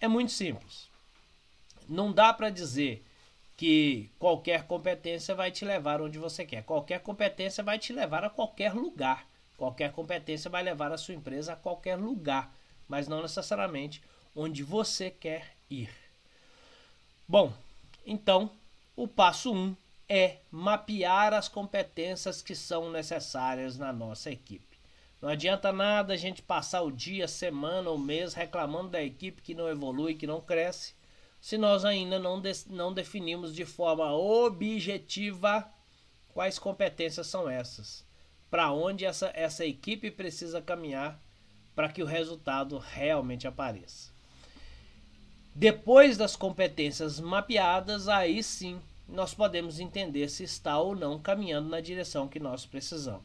É muito simples. Não dá para dizer que qualquer competência vai te levar onde você quer. Qualquer competência vai te levar a qualquer lugar. Qualquer competência vai levar a sua empresa a qualquer lugar, mas não necessariamente onde você quer ir. Bom, então o passo 1 um é mapear as competências que são necessárias na nossa equipe. Não adianta nada a gente passar o dia, semana ou mês reclamando da equipe que não evolui, que não cresce, se nós ainda não, de, não definimos de forma objetiva quais competências são essas para onde essa, essa equipe precisa caminhar para que o resultado realmente apareça. Depois das competências mapeadas, aí sim nós podemos entender se está ou não caminhando na direção que nós precisamos.